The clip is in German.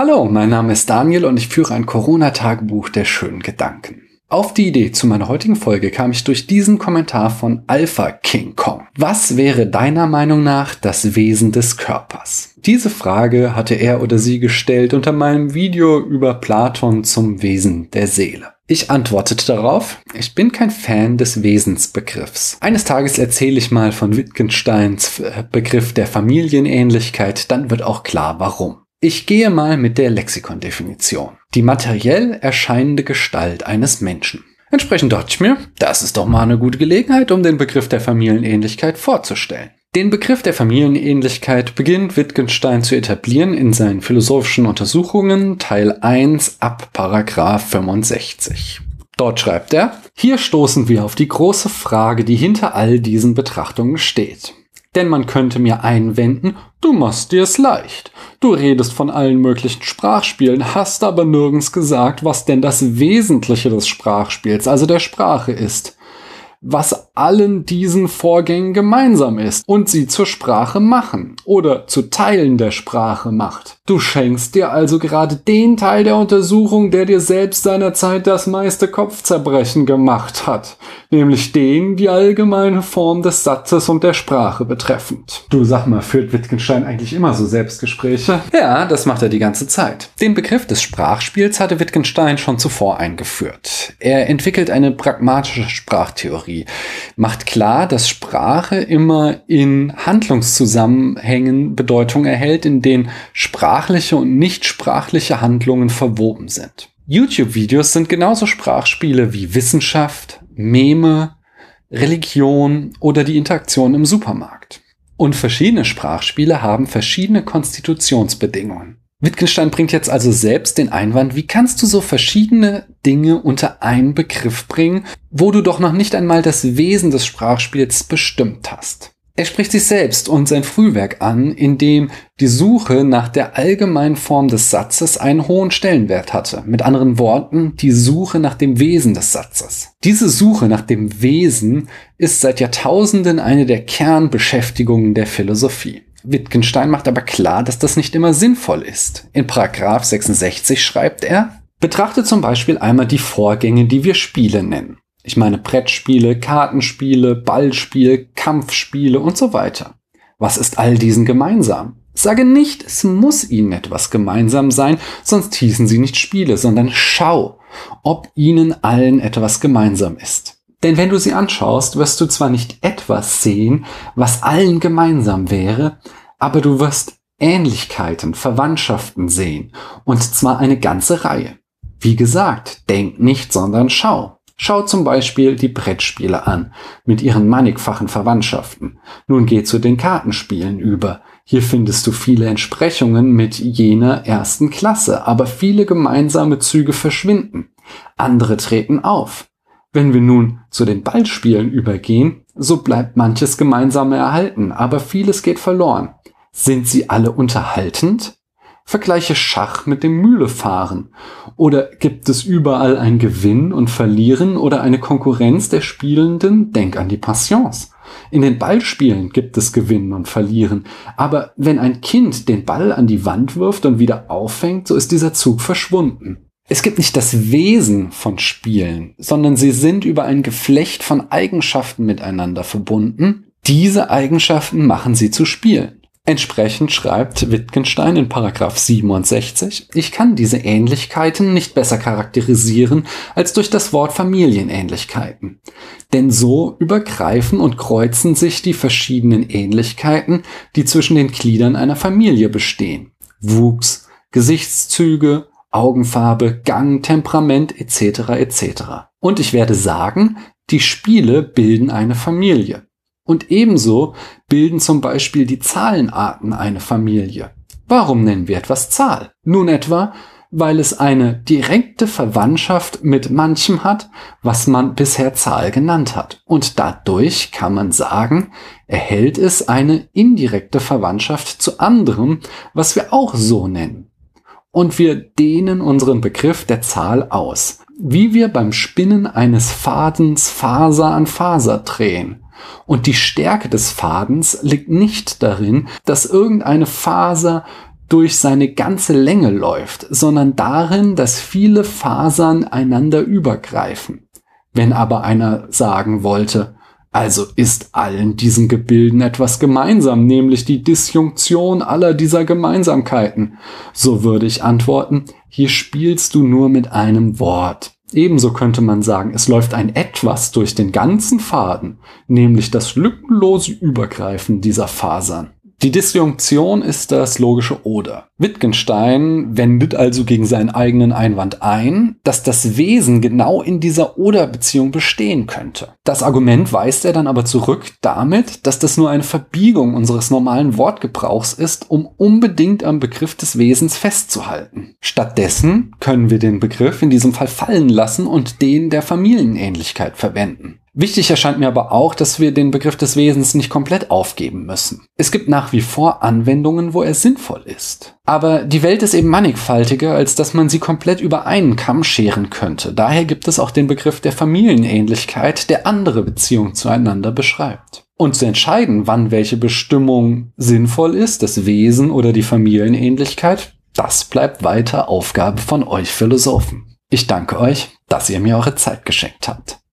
Hallo, mein Name ist Daniel und ich führe ein Corona-Tagebuch der schönen Gedanken. Auf die Idee zu meiner heutigen Folge kam ich durch diesen Kommentar von Alpha King Kong. Was wäre deiner Meinung nach das Wesen des Körpers? Diese Frage hatte er oder sie gestellt unter meinem Video über Platon zum Wesen der Seele. Ich antwortete darauf, ich bin kein Fan des Wesensbegriffs. Eines Tages erzähle ich mal von Wittgensteins Begriff der Familienähnlichkeit, dann wird auch klar warum. Ich gehe mal mit der Lexikondefinition. Die materiell erscheinende Gestalt eines Menschen. Entsprechend dachte ich mir, das ist doch mal eine gute Gelegenheit, um den Begriff der Familienähnlichkeit vorzustellen. Den Begriff der Familienähnlichkeit beginnt Wittgenstein zu etablieren in seinen philosophischen Untersuchungen Teil 1 ab Paragraph 65. Dort schreibt er, hier stoßen wir auf die große Frage, die hinter all diesen Betrachtungen steht. Denn man könnte mir einwenden, du machst dir es leicht. Du redest von allen möglichen Sprachspielen, hast aber nirgends gesagt, was denn das Wesentliche des Sprachspiels, also der Sprache ist was allen diesen Vorgängen gemeinsam ist und sie zur Sprache machen oder zu Teilen der Sprache macht. Du schenkst dir also gerade den Teil der Untersuchung, der dir selbst seinerzeit das meiste Kopfzerbrechen gemacht hat, nämlich den, die allgemeine Form des Satzes und der Sprache betreffend. Du sag mal, führt Wittgenstein eigentlich immer so Selbstgespräche? Ja, das macht er die ganze Zeit. Den Begriff des Sprachspiels hatte Wittgenstein schon zuvor eingeführt. Er entwickelt eine pragmatische Sprachtheorie, macht klar, dass Sprache immer in Handlungszusammenhängen Bedeutung erhält, in denen sprachliche und nicht sprachliche Handlungen verwoben sind. YouTube-Videos sind genauso Sprachspiele wie Wissenschaft, Meme, Religion oder die Interaktion im Supermarkt. Und verschiedene Sprachspiele haben verschiedene Konstitutionsbedingungen. Wittgenstein bringt jetzt also selbst den Einwand, wie kannst du so verschiedene Dinge unter einen Begriff bringen, wo du doch noch nicht einmal das Wesen des Sprachspiels bestimmt hast. Er spricht sich selbst und sein Frühwerk an, in dem die Suche nach der allgemeinen Form des Satzes einen hohen Stellenwert hatte. Mit anderen Worten, die Suche nach dem Wesen des Satzes. Diese Suche nach dem Wesen ist seit Jahrtausenden eine der Kernbeschäftigungen der Philosophie. Wittgenstein macht aber klar, dass das nicht immer sinnvoll ist. In Paragraph 66 schreibt er, Betrachte zum Beispiel einmal die Vorgänge, die wir Spiele nennen. Ich meine Brettspiele, Kartenspiele, Ballspiel, Kampfspiele und so weiter. Was ist all diesen gemeinsam? Sage nicht, es muss ihnen etwas gemeinsam sein, sonst hießen sie nicht Spiele, sondern schau, ob ihnen allen etwas gemeinsam ist. Denn wenn du sie anschaust, wirst du zwar nicht etwas sehen, was allen gemeinsam wäre, aber du wirst Ähnlichkeiten, Verwandtschaften sehen, und zwar eine ganze Reihe. Wie gesagt, denk nicht, sondern schau. Schau zum Beispiel die Brettspiele an, mit ihren mannigfachen Verwandtschaften. Nun geh zu den Kartenspielen über. Hier findest du viele Entsprechungen mit jener ersten Klasse, aber viele gemeinsame Züge verschwinden. Andere treten auf. Wenn wir nun zu den Ballspielen übergehen, so bleibt manches Gemeinsame erhalten, aber vieles geht verloren. Sind sie alle unterhaltend? Vergleiche Schach mit dem Mühlefahren. Oder gibt es überall ein Gewinn und Verlieren oder eine Konkurrenz der Spielenden? Denk an die Passions. In den Ballspielen gibt es Gewinnen und Verlieren. Aber wenn ein Kind den Ball an die Wand wirft und wieder auffängt, so ist dieser Zug verschwunden. Es gibt nicht das Wesen von Spielen, sondern sie sind über ein Geflecht von Eigenschaften miteinander verbunden. Diese Eigenschaften machen sie zu Spielen. Entsprechend schreibt Wittgenstein in Paragraph 67, ich kann diese Ähnlichkeiten nicht besser charakterisieren als durch das Wort Familienähnlichkeiten. Denn so übergreifen und kreuzen sich die verschiedenen Ähnlichkeiten, die zwischen den Gliedern einer Familie bestehen. Wuchs, Gesichtszüge, Augenfarbe, Gang, Temperament etc. etc. Und ich werde sagen, die Spiele bilden eine Familie. Und ebenso bilden zum Beispiel die Zahlenarten eine Familie. Warum nennen wir etwas Zahl? Nun etwa, weil es eine direkte Verwandtschaft mit manchem hat, was man bisher Zahl genannt hat. Und dadurch kann man sagen, erhält es eine indirekte Verwandtschaft zu anderem, was wir auch so nennen. Und wir dehnen unseren Begriff der Zahl aus, wie wir beim Spinnen eines Fadens Faser an Faser drehen. Und die Stärke des Fadens liegt nicht darin, dass irgendeine Faser durch seine ganze Länge läuft, sondern darin, dass viele Fasern einander übergreifen. Wenn aber einer sagen wollte, also ist allen diesen Gebilden etwas gemeinsam, nämlich die Disjunktion aller dieser Gemeinsamkeiten. So würde ich antworten, hier spielst du nur mit einem Wort. Ebenso könnte man sagen, es läuft ein etwas durch den ganzen Faden, nämlich das lückenlose Übergreifen dieser Fasern. Die Disjunktion ist das logische Oder. Wittgenstein wendet also gegen seinen eigenen Einwand ein, dass das Wesen genau in dieser Oder-Beziehung bestehen könnte. Das Argument weist er dann aber zurück damit, dass das nur eine Verbiegung unseres normalen Wortgebrauchs ist, um unbedingt am Begriff des Wesens festzuhalten. Stattdessen können wir den Begriff in diesem Fall fallen lassen und den der Familienähnlichkeit verwenden. Wichtig erscheint mir aber auch, dass wir den Begriff des Wesens nicht komplett aufgeben müssen. Es gibt nach wie vor Anwendungen, wo er sinnvoll ist. Aber die Welt ist eben mannigfaltiger, als dass man sie komplett über einen Kamm scheren könnte. Daher gibt es auch den Begriff der Familienähnlichkeit, der andere Beziehungen zueinander beschreibt. Und zu entscheiden, wann welche Bestimmung sinnvoll ist, das Wesen oder die Familienähnlichkeit, das bleibt weiter Aufgabe von euch Philosophen. Ich danke euch, dass ihr mir eure Zeit geschenkt habt.